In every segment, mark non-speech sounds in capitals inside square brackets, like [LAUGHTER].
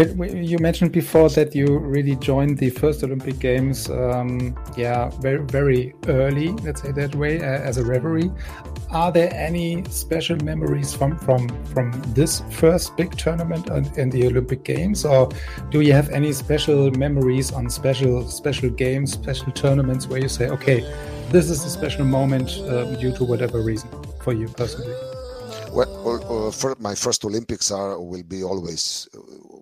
But you mentioned before that you really joined the first Olympic Games, um, yeah, very very early, let's say that way, uh, as a referee. Are there any special memories from from from this first big tournament in the Olympic Games, or do you have any special memories on special special games, special tournaments where you say, okay, this is a special moment uh, due to whatever reason for you personally? Well, uh, for my first Olympics are will be always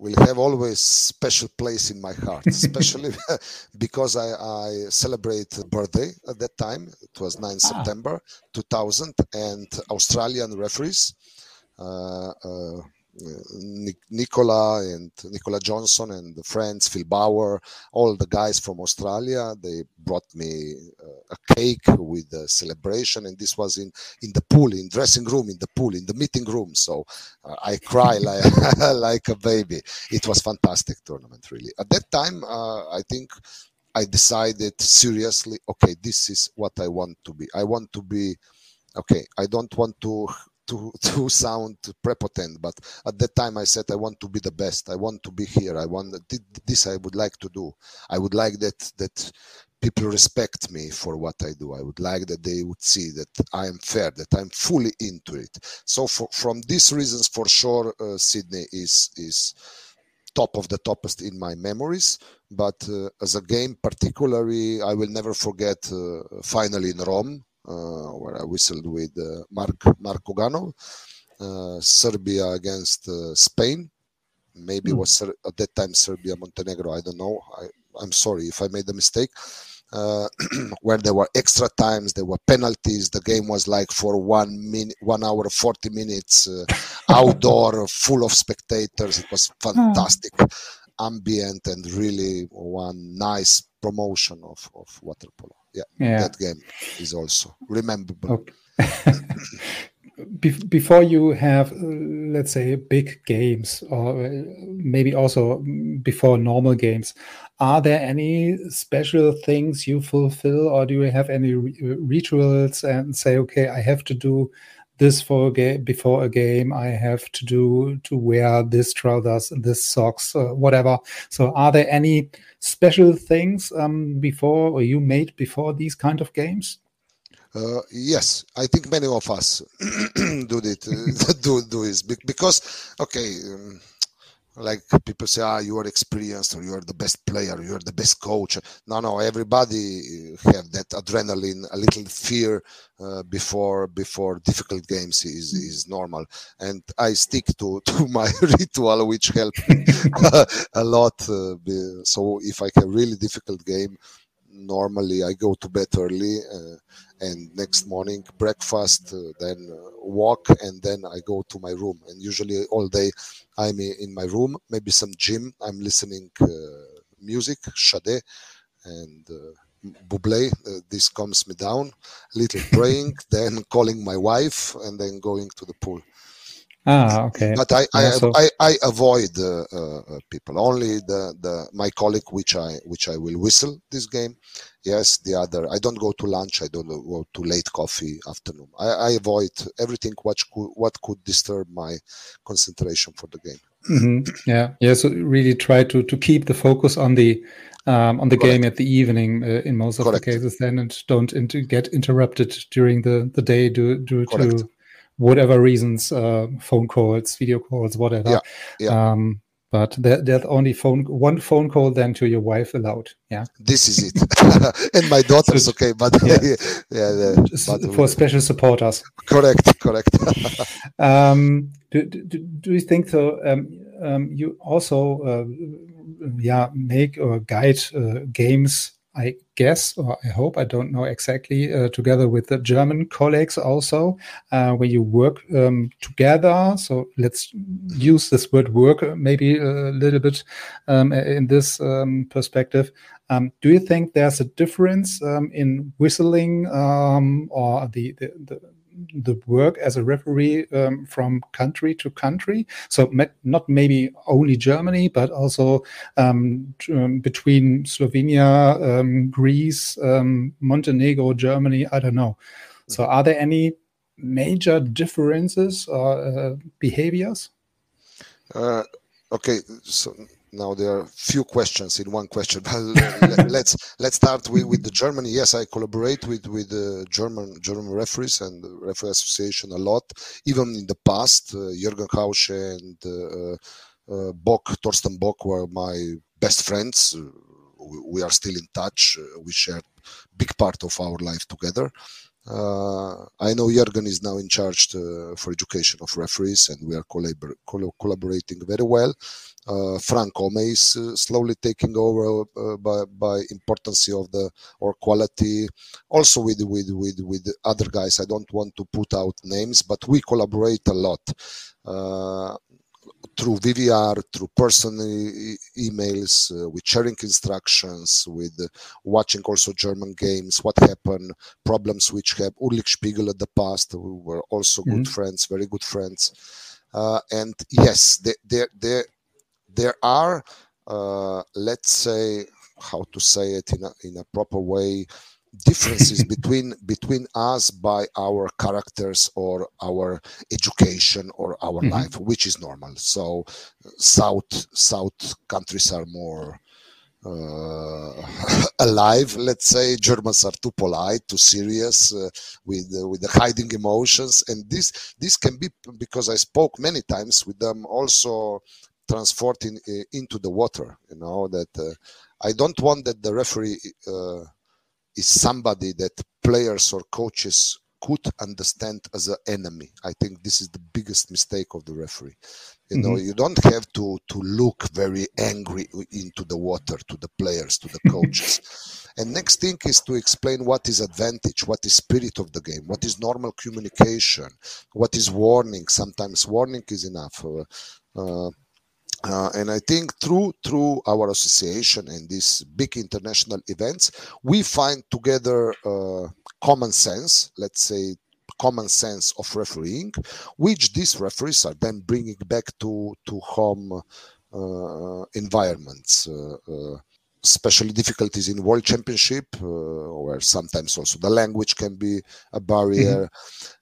will have always special place in my heart, [LAUGHS] especially [LAUGHS] because I, I celebrate birthday at that time. It was 9 ah. September 2000, and Australian referees. Uh, uh, Nicola and Nicola Johnson and the friends, Phil Bauer, all the guys from Australia. They brought me uh, a cake with a celebration, and this was in in the pool, in dressing room, in the pool, in the meeting room. So uh, I cry [LAUGHS] like [LAUGHS] like a baby. It was fantastic tournament, really. At that time, uh, I think. I decided seriously, okay, this is what I want to be. I want to be, okay, I don't want to to [LAUGHS] to sound prepotent but at that time i said i want to be the best. I want to be here. I want this i would like to do. I would like that that people respect me for what i do. I would like that they would see that i am fair that i'm fully into it. So for, from these reasons for sure uh, sydney is is top of the topest in my memories. But uh, as a game particularly i will never forget uh, finally in rome where I whistled with uh, Mark Marko Ganov. Uh, Serbia against Spain. Maybe mm. it was at that time Serbia Montenegro. I don't know. I, I'm sorry if I made a mistake. Uh, [CLEARS THROAT] where there were extra times, there were penalties. The game was like for one minute, one hour, forty minutes, uh, [LAUGHS] outdoor, full of spectators. It was hmm. fantastic, ambient, and really one nice promotion of of water polo yeah, yeah. that game is also rememberable. Okay. [LAUGHS] before you have let's say big games or uh, maybe also before normal games are there any special things you fulfill or do you have any rituals and say okay i have to do this for a game before a game i have to do to wear this trousers this socks uh, whatever. So are there any special things um, before or you made before these kind of games? Uh, yes, I think many of us [CLEARS THROAT] do it. Uh, [LAUGHS] do do this. Because okay, um, like people say, ah, you are experienced or you are the best player, you are the best coach. No, no, everybody have that adrenaline, a little fear uh, before before difficult games is mm. is normal. And I stick to [LAUGHS] to my [LAUGHS] ritual, which helped [LAUGHS] a lot. Uh, so if I have really difficult game, normally I go to bed early. Uh, and next morning breakfast uh, then walk and then i go to my room and usually all day i'm in my room maybe some gym i'm listening uh, music Sade and uh, Bublé, uh, this calms me down. Little praying, [LAUGHS] then calling my wife, and then going to the pool. Ah, okay. But I I, so... I, I, avoid uh, uh, people. Only the, the my colleague, which I which I will whistle this game. Yes, the other. I don't go to lunch. I don't go to late coffee afternoon. I, I avoid everything what could what could disturb my concentration for the game. Mm-hmm. Yeah, yeah. So really try to to keep the focus on the um, on the Correct. game at the evening uh, in most of Correct. the cases then and don't inter- get interrupted during the the day due, due to whatever reasons, uh, phone calls, video calls, whatever. Yeah, yeah. Um, but there, there's only phone one phone call then to your wife allowed. Yeah, this is it. [LAUGHS] and my daughter's okay, but yeah, [LAUGHS] yeah, but, for special supporters. Correct, correct. [LAUGHS] um, do, do, do, you think so? Um, um, you also uh, yeah make or guide uh, games I guess, or I hope, I don't know exactly, uh, together with the German colleagues also, uh, where you work um, together. So let's use this word work maybe a little bit um, in this um, perspective. Um, do you think there's a difference um, in whistling um, or the, the, the the work as a referee um, from country to country. So not maybe only Germany, but also um, um, between Slovenia, um, Greece, um, Montenegro, Germany. I don't know. So are there any major differences or uh, behaviors? Uh, okay, so now there are few questions in one question [LAUGHS] but let, let's let's start with, with the germany. Yes i collaborate with with the german german referees and the referee association a lot. Even in the past uh, jürgen hausche and uh, uh, bock torsten bock were my best friends. We are still in touch. We share big part of our life together I know Jürgen is now in charge to, for education of referees, and we are collabor- collaborating very well. Uh, Frank Ome is uh, slowly taking over uh, by, by importance of the or quality. Also with with with with other guys, I don't want to put out names, but we collaborate a lot. Through VVR, through personal e- emails, uh, with sharing instructions, with uh, watching also German games, what happened, problems which have Ulrich Spiegel at the past, we were also mm-hmm. good friends, very good friends. Uh, and yes, there, there, there are, uh, let's say, how to say it in a, in a proper way, differences between between us by our characters or our education or our mm-hmm. life which is normal. So south south countries are more uh, [LAUGHS] alive let's say. Germans are too polite too serious uh, with uh, with the hiding emotions. And this this can be because i spoke many times with them also transporting uh, into the water you know that uh, i don't want that the referee uh, is somebody that players or coaches could understand as an enemy. I think this is the biggest mistake of the referee. You know, mm-hmm. you don't have to to look very angry into the water to the players, to the coaches. [LAUGHS] and next thing is to explain what is advantage, what is spirit of the game, what is normal communication, what is warning. Sometimes warning is enough. Uh, uh, uh, and I think through through our association and these big international events, we find together uh, common sense. Let's say common sense of refereeing, which these referees are then bringing back to to home uh, environments. Uh, uh, especially difficulties in world championship, uh, where sometimes also the language can be a barrier.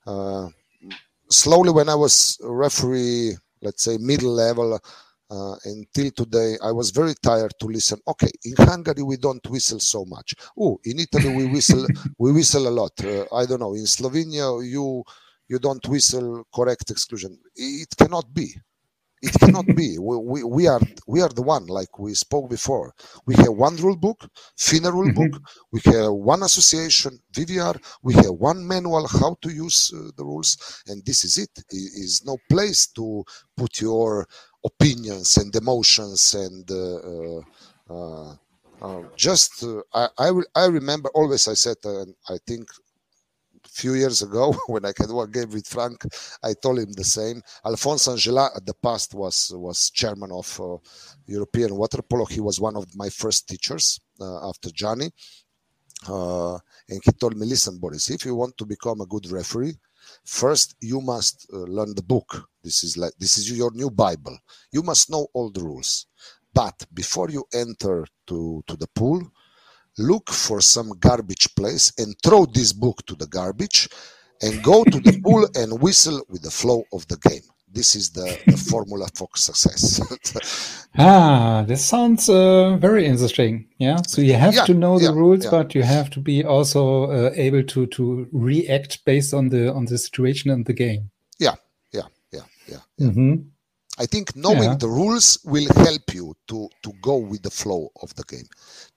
Mm-hmm. slowly, when I was referee, let's say middle level uh, until today i was very tired to listen. Okay in hungary we don't whistle so much. Oh in italy we whistle [LAUGHS] we whistle a lot. Uh, i don't know in slovenia you you don't whistle correct exclusion. It cannot be. It cannot be. [LAUGHS] We, we, we, are we are the one like we spoke before. We have one rule book FINA rule mm-hmm. book. We have one association vvr we have one manual how to use uh, the rules and this is it. it is no place to put your opinions and emotions and uh, uh, uh, just I, I, I remember always I said I think a few years ago [LAUGHS] when I had one game with Frank, I told him the same. Alphonse Angela at the past was was chairman of uh, European water polo. He was one of my first teachers uh, after Johnny. Uh, and he told me, listen, Boris, if you want to become a good referee, first you must uh, learn the book. This is like this is your new bible. You must know all the rules. But before you enter to to the pool look for some garbage place and throw this book to the garbage and go to the [LAUGHS] pool and whistle with the flow of the game this is the, the [LAUGHS] formula for success. [LAUGHS] ah, this sounds uh, very interesting. Yeah, so you have yeah, to know the yeah, rules, yeah. but you have to be also uh, able to to react based on the on the situation and the game. Yeah, yeah, yeah, yeah. Mm-hmm. I think knowing the rules will help you to to go with the flow of the game,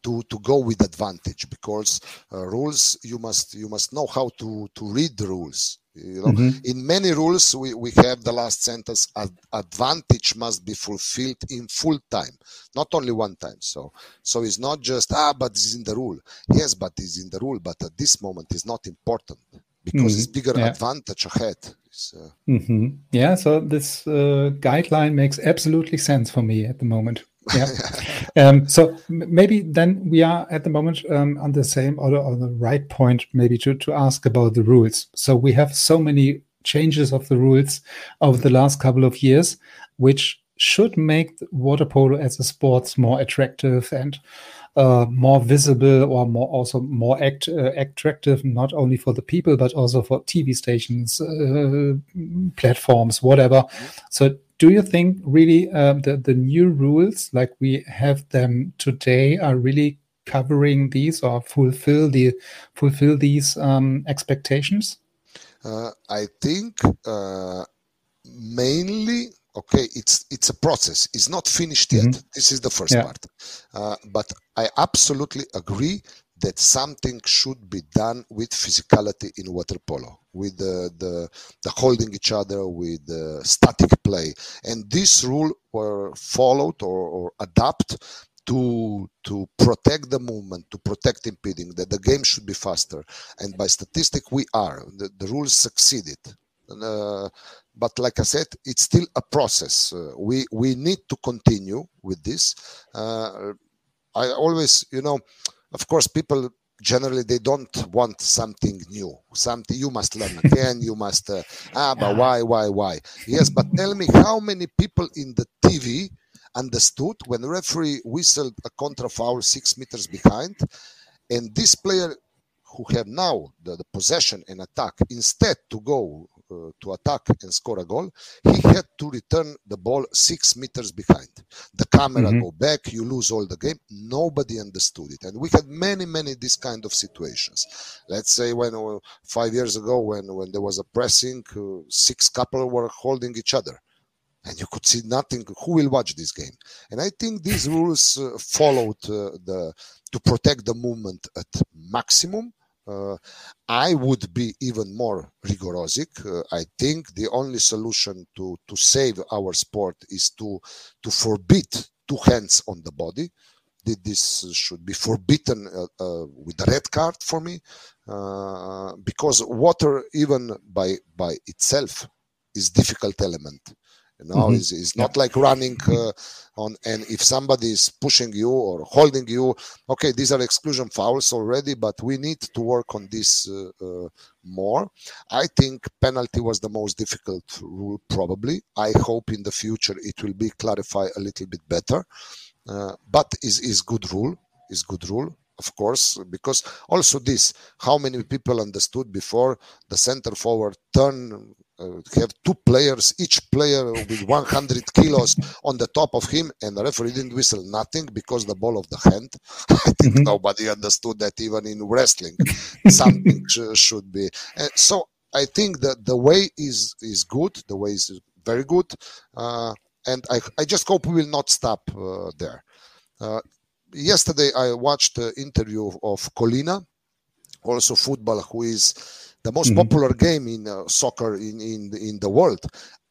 to to go with advantage because uh, rules you must you must know how to to read the rules You know, mm-hmm. in many rules we, we have the last sentence advantage must be fulfilled in full time, not only one time. So so it's not just ah, but it's in the rule. Yes, but it's in the rule, but at this moment it's not important because mm-hmm. it's bigger yeah. advantage ahead. Uh... Mm-hmm. Yeah, so this uh, guideline makes absolutely sense for me at the moment. Yeah. [LAUGHS] um, so maybe then we are at the moment um, on the same or on the right point, maybe to to ask about the rules. So we have so many changes of the rules over the last couple of years, which should make water polo as a sport more attractive and uh, more visible or more also more act, uh, attractive, not only for the people but also for TV stations, uh, platforms, whatever. So, do you think really um, the the new rules like we have them today are really covering these or fulfill the fulfill these um, expectations? Uh, I think uh, mainly okay it's it's a process it's not finished yet mm-hmm. this is the first yeah. part uh, but i absolutely agree that something should be done with physicality in water polo with the the, the holding each other with the static play and this rule were followed or, or adapt to to protect the movement, to protect impeding, that the game should be faster. And by statistic, we are. The, the rules succeeded. Uh, but like I said, it's still a process. Uh, we we need to continue with this. Uh, I always, you know, of course, people generally they don't want something new. Something you must learn again you must uh, ah but why why why? Yes but tell me how many people in the tv understood when the referee whistled a contra foul six meters behind and this player who have now the, the possession and attack instead to go uh, to attack and score a goal, he had to return the ball six meters behind. The camera mm-hmm. go back, you lose all the game. Nobody understood it, and we had many, many these kind of situations. Let's say when uh, five years ago, when when there was a pressing, uh, six couple were holding each other and you could see nothing who will watch this game and i think these [LAUGHS] rules uh, followed uh, the to protect the movement at maximum I would be even more rigorous. Uh, I think the only solution to, to save our sport is to, to forbid two hands on the body. This should be forbidden uh, uh, with a red card for me, uh, because water, even by by itself, is difficult element you know mm-hmm. it's, it's not yeah. like running uh, on and if somebody is pushing you or holding you okay these are exclusion fouls already but we need to work on this uh, uh, more i think penalty was the most difficult rule probably i hope in the future it will be clarified a little bit better uh, but is is good rule is good rule of course, because also this, how many people understood before the center forward turn uh, have two players, each player with 100 kilos on the top of him, and the referee didn't whistle nothing because the ball of the hand. [LAUGHS] I think mm-hmm. nobody understood that even in wrestling, something [LAUGHS] should be. And so I think that the way is is good. The way is very good, uh, and I I just hope we will not stop uh, there. Uh, yesterday I watched the interview of Collina, also football, who is the most mm-hmm. popular game in uh, soccer in, in in the world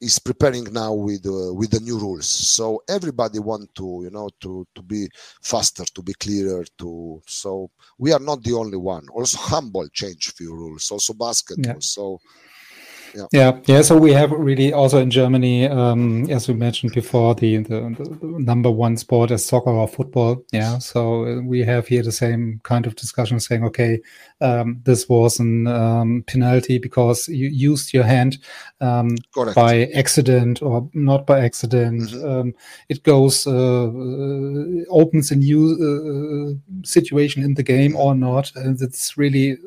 is preparing now with uh, with the new rules so everybody want to you know to to be faster to be clearer to so we are not the only one also handball changed few rules also basketball yeah. so yeah. yeah. Yeah so we have really also in germany um, as we mentioned before the, the, the, number one sport is soccer or football. Yeah so we have here the same kind of discussion saying okay um, this was an um, penalty because you used your hand um, by accident or not by accident. Mm-hmm. Um, it goes uh, uh, opens a new uh, situation in the game or not. And it's really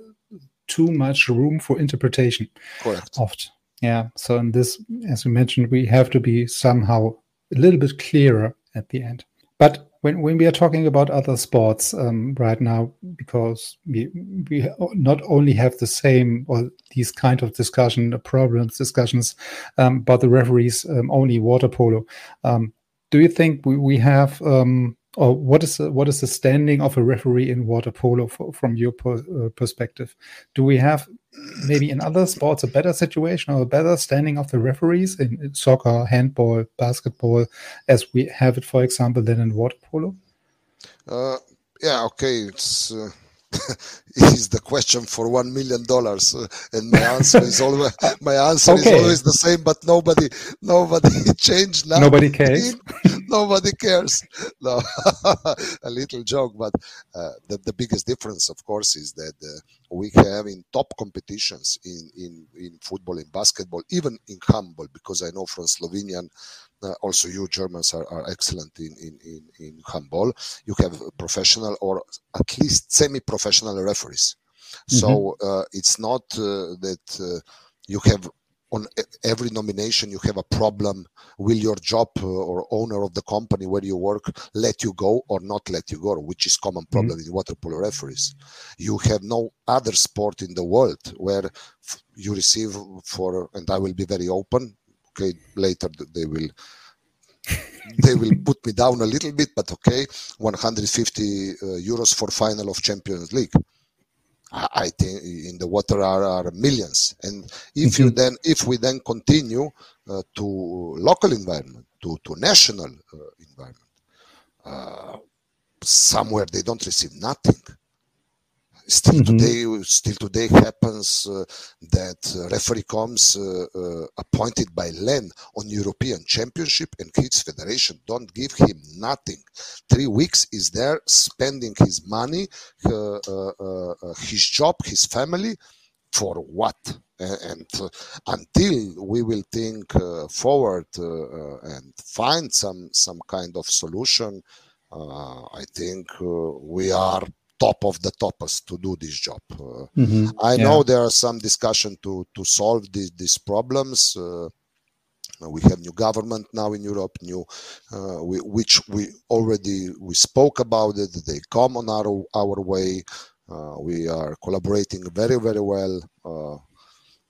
too much room for interpretation. Correct. Oft. Yeah. So in this, as we mentioned, we have to be somehow a little bit clearer at the end. But when, when we are talking about other sports um, right now, because we we not only have the same or these kind of discussion problems discussions um, about the referees um, only water polo. Um, do you think we, we have um, or what is the, what is the standing of a referee in water polo for, from your per, uh, perspective? Do we have maybe in other sports a better situation or a better standing of the referees in soccer, handball, basketball, as we have it, for example, than in water polo? Uh, yeah, okay, it's. Uh [LAUGHS] [LAUGHS] is the question for one million dollars, uh, and my answer is always [LAUGHS] my answer okay. is always the same. But nobody, nobody [LAUGHS] changed. Nothing. Nobody cares. nobody cares. No, a little joke, but uh, the the biggest difference, of course, is that uh, we have in top competitions in in in football, in basketball, even in handball, because I know from Slovenian uh, also you Germans are, are excellent in, in, in, in handball. You have professional or at least semi-professional referees. Mm-hmm. So uh, it's not uh, that uh, you have on every nomination you have a problem. Will your job uh, or owner of the company where you work let you go or not let you go, which is common mm-hmm. problem mm-hmm. in water polo referees. You have no other sport in the world where you receive for, and I will be very open okay later they will [LAUGHS] they will put me down a little bit but okay 150 uh, euros for final of champions league I think in the water are, are millions, and if mm-hmm. you then if we then continue uh, to local environment, to to national uh, environment, uh, somewhere they don't receive nothing still mm-hmm. today still today happens uh, that uh, referee comes uh, uh, appointed by len on european championship and kids federation don't give him nothing three weeks is there spending his money uh, uh, his job his family for what and until we will think forward and find some some kind of solution i think we are top of the toppers to do this job. Uh, mm-hmm. I yeah. know there are some discussion to to solve these these problems. Uh, we have new government now in Europe, new uh, we, which we already we spoke about it. They come on our our way. Uh, we are collaborating very very well uh,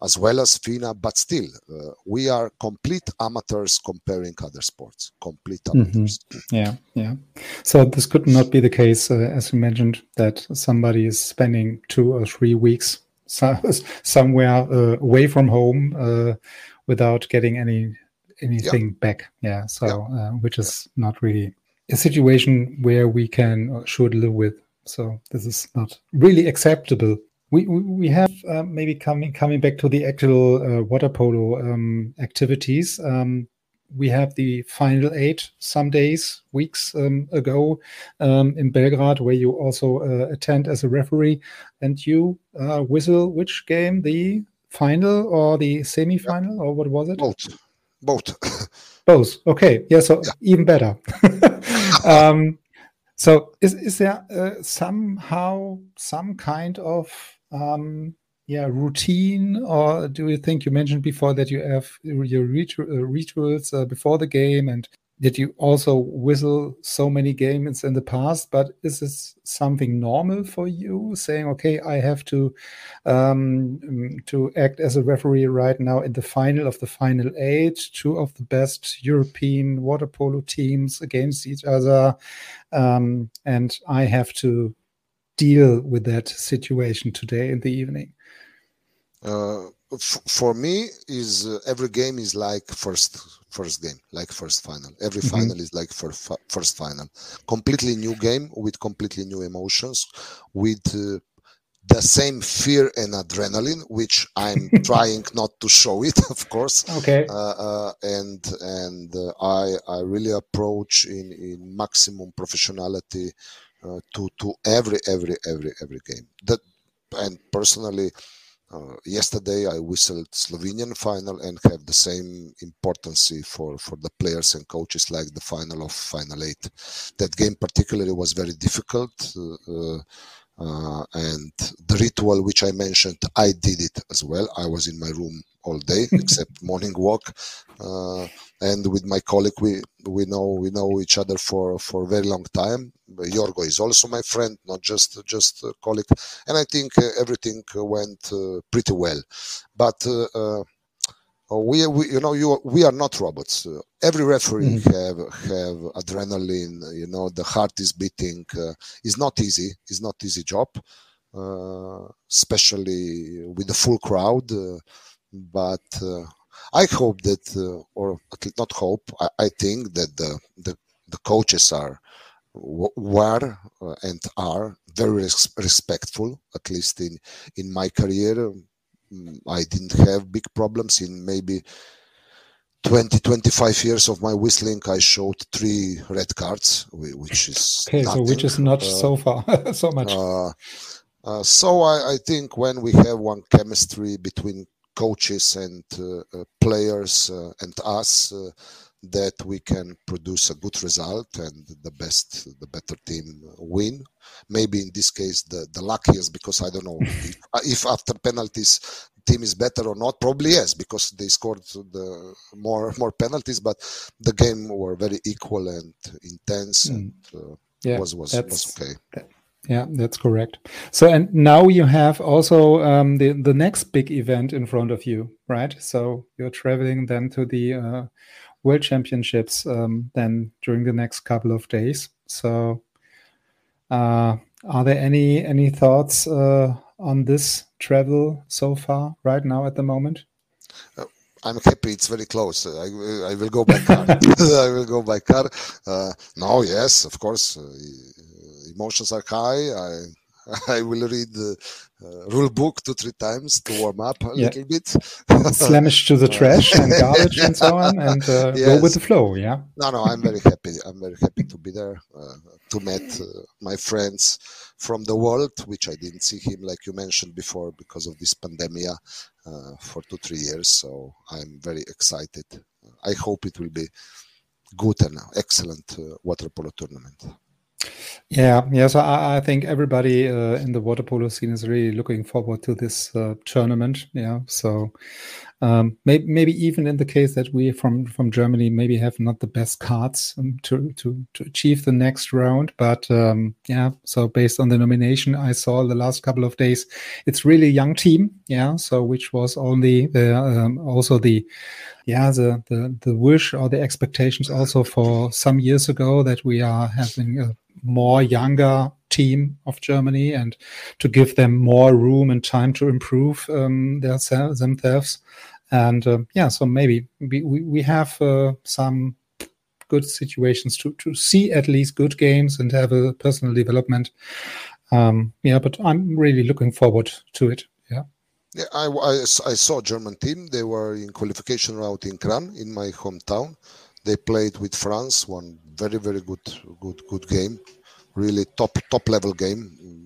as well as FINA, but still, uh, we are complete amateurs comparing other sports. Complete mm-hmm. amateurs. Mm-hmm. Yeah, yeah. So this could not be the case, uh, as you mentioned, that somebody is spending two or three weeks so, [LAUGHS] somewhere uh, away from home uh, without getting any anything yeah. back. Yeah. So, yeah. Uh, which is yeah. not really a situation where we can or should live with. So this is not really acceptable we we have uh, maybe coming coming back to the actual uh, water polo um, activities. Um, we have the final eight some days, weeks um, ago um, in Belgrade, where you also uh, attend as a referee, and you uh, whistle which game, the final or the semi-final, yeah. or what was it? Both, both. [LAUGHS] Both. Okay. Yeah. So yeah. even better. [LAUGHS] um, so is is there uh, somehow some kind of yeah routine or do you think you mentioned before that you have your uh, rituals uh, before the game and did you also whistle so many games in the past but is this something normal for you? Saying okay i have to um, to act as a referee right now in the final of the final eight two of the best european water polo teams against each other um, and i have to deal with that situation today in the evening? Uh, f- for me, is uh, every game is like first first game, like first final. Every mm-hmm. final is like for f- first final. Completely new game with completely new emotions, with uh, the same fear and adrenaline, which I'm [LAUGHS] trying not to show it, [LAUGHS] of course. Okay. Uh, uh, and and uh, I I really approach in in maximum professionality uh, to to every every every every game. That and personally, uh, yesterday I whistled Slovenian final and have the same importance for for the players and coaches like the final of final eight. That game particularly was very difficult. Uh, uh, and the ritual which I mentioned, I did it as well. I was in my room all day [LAUGHS] except morning walk, uh, and with my colleague, we we know we know each other for for a very long time. Yorgo is also my friend, not just just a colleague, and I think uh, everything went uh, pretty well. But uh, we, we, you know you we are not robots uh, every referee mm-hmm. have have adrenaline you know the heart is beating uh, it's not easy it's not easy job uh, especially with the full crowd. Uh, but uh, I hope that, uh, or not hope, I, I, think that the, the, the coaches are were uh, and are very res- respectful. At least in in my career, mm, I didn't have big problems. In maybe 20 25 years of my whistling i showed three red cards which is okay nothing. so which is not uh, so far [LAUGHS] so much uh, uh, so I, I, think when we have one chemistry between coaches and uh, uh, players uh, and us that we can produce a good result and the best the better team win. Maybe in this case the the luckiest because i don't know [LAUGHS] if, if after penalties team is better or not. Probably yes because they scored the more more penalties but the game were very equal and intense mm. and uh, yeah, was was was okay. yeah that's correct. So and now you have also um, the the next big event in front of you right? So you're traveling then to the uh, world championships um, then during the next couple of days so uh, are there any any thoughts uh, on this travel so far right now at the moment? Uh, I'm happy. It's very close. I, I will go by car. [LAUGHS] [LAUGHS] I will go by car. Uh, no, yes, of course. Uh, emotions are high. I [LAUGHS] I will read the uh, rule book two three times to warm up a yeah. little bit. [LAUGHS] Slamish to the [LAUGHS] trash and [LAUGHS] garbage and so on, and uh, yes. go with the flow. Yeah. No, no, I'm very happy. I'm very happy to be there uh, to meet uh, my friends from the world, which I didn't see him like you mentioned before because of this pandemic uh, for two three years. So I'm very excited. I hope it will be good and excellent uh, water polo tournament. Yeah, yeah. So I, I think everybody uh, in the water polo scene is really looking forward to this uh, tournament. Yeah. So um, maybe, maybe even in the case that we from from Germany maybe have not the best cards um, to to to achieve the next round, but um, yeah. So based on the nomination I saw the last couple of days, it's really young team. Yeah. So which was only the um, also the yeah the, the the wish or the expectations also for some years ago that we are having a more younger team of Germany and to give them more room and time to improve um, their, themselves. And uh, yeah, so maybe we, we have uh, some good situations to, to see at least good games and have a personal development. Um, yeah, but I'm really looking forward to it. Yeah. Yeah, I, I, I saw German team. They were in qualification route in Kranj, in my hometown. They played with France, one very very good good good game, really top top level game.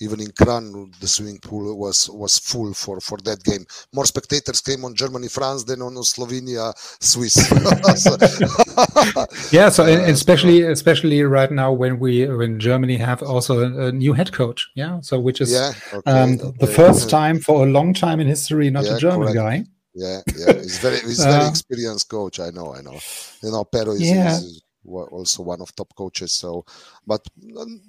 Even in Kranj, the swimming pool was was full for for that game. More spectators came on Germany France than on Slovenia Swiss. [LAUGHS] [LAUGHS] yeah, so and especially especially right now when we when Germany have also a, new head coach. Yeah, so which is yeah, okay, um, okay. the first time for a long time in history not yeah, a German correct. guy. Yeah, yeah, he's very he's very uh, experienced coach. I know, I know. You know, Pero is, yeah. is also one of top coaches. So, but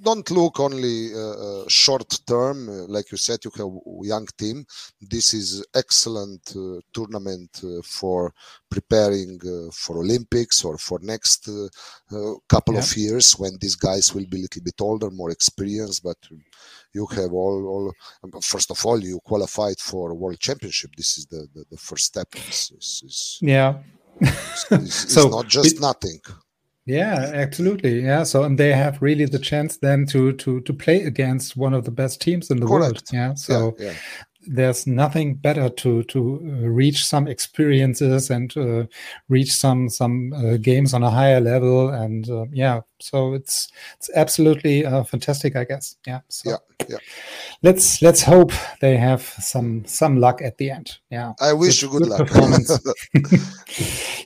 don't look only uh, uh short term. Uh, like you said, you have young team. This is excellent uh, tournament uh, for preparing uh, for Olympics or for next couple yeah. of years when these guys will be a little bit older, more experienced. But you have all, all um, first of all, you qualified for World Championship. This is the the, the first step. Yeah. it's, it's, [LAUGHS] so not just it, nothing yeah, absolutely. Yeah. So and they have really the chance then to to to play against one of the best teams in the Correct. world. Yeah. So yeah, yeah there's nothing better to to uh, reach some experiences and uh, reach some some uh, games on a higher level and uh, yeah so it's it's absolutely uh, fantastic i guess. Yeah so yeah yeah. let's let's hope they have some some luck at the end. Yeah. I wish good, you good, luck. performance. [LAUGHS]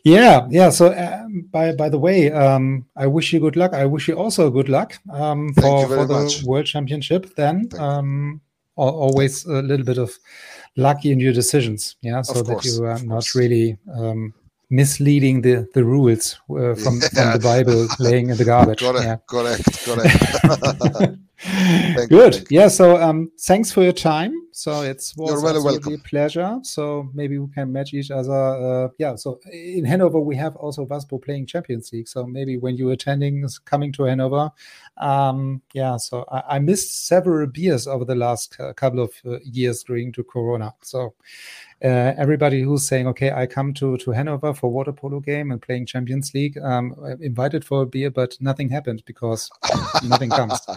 Yeah yeah so um, by by the way um, i wish you good luck. I wish you also good luck um, for, for the much. world championship then. Um, always a little bit of lucky in your decisions yeah so that you are not really um, misleading the the rules uh, from, yeah. [LAUGHS] from the Bible, laying in the garbage. Correct, yeah. correct, correct. [LAUGHS] [LAUGHS] Good. You, yeah. So um, thanks for your time. So it's was You're very welcome. a pleasure. So maybe we can match each other. Uh, yeah. So in Hanover we have also Waspo playing Champions League. So maybe when you're attending, coming to Hanover, um, yeah. So I, I, missed several beers over the last uh, couple of uh, years during to Corona. So uh, everybody who's saying, okay, I come to to Hanover for water polo game and playing Champions League, um, invited for a beer, but nothing happened because nothing comes. [LAUGHS]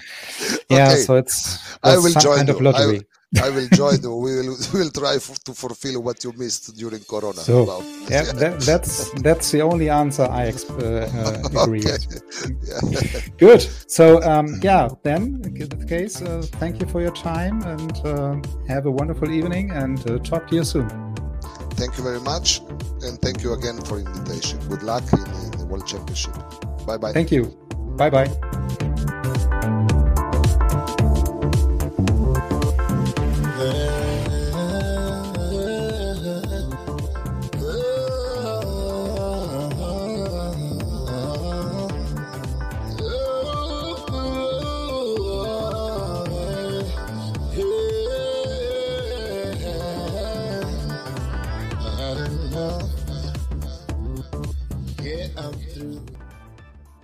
Yeah, okay. so it's I will join kind of lottery. I will join you. We will we will try for, to fulfill what you missed during Corona. So yeah, that, that's that's the only answer I uh, uh, agree. [LAUGHS] Yeah. Good. So um, yeah, then in the case, uh, thank you for your time and uh, have a wonderful evening and uh, talk to you soon. Thank you very much, and thank you again for invitation. Good luck in, in the World Championship. Bye bye. Thank you. Bye bye.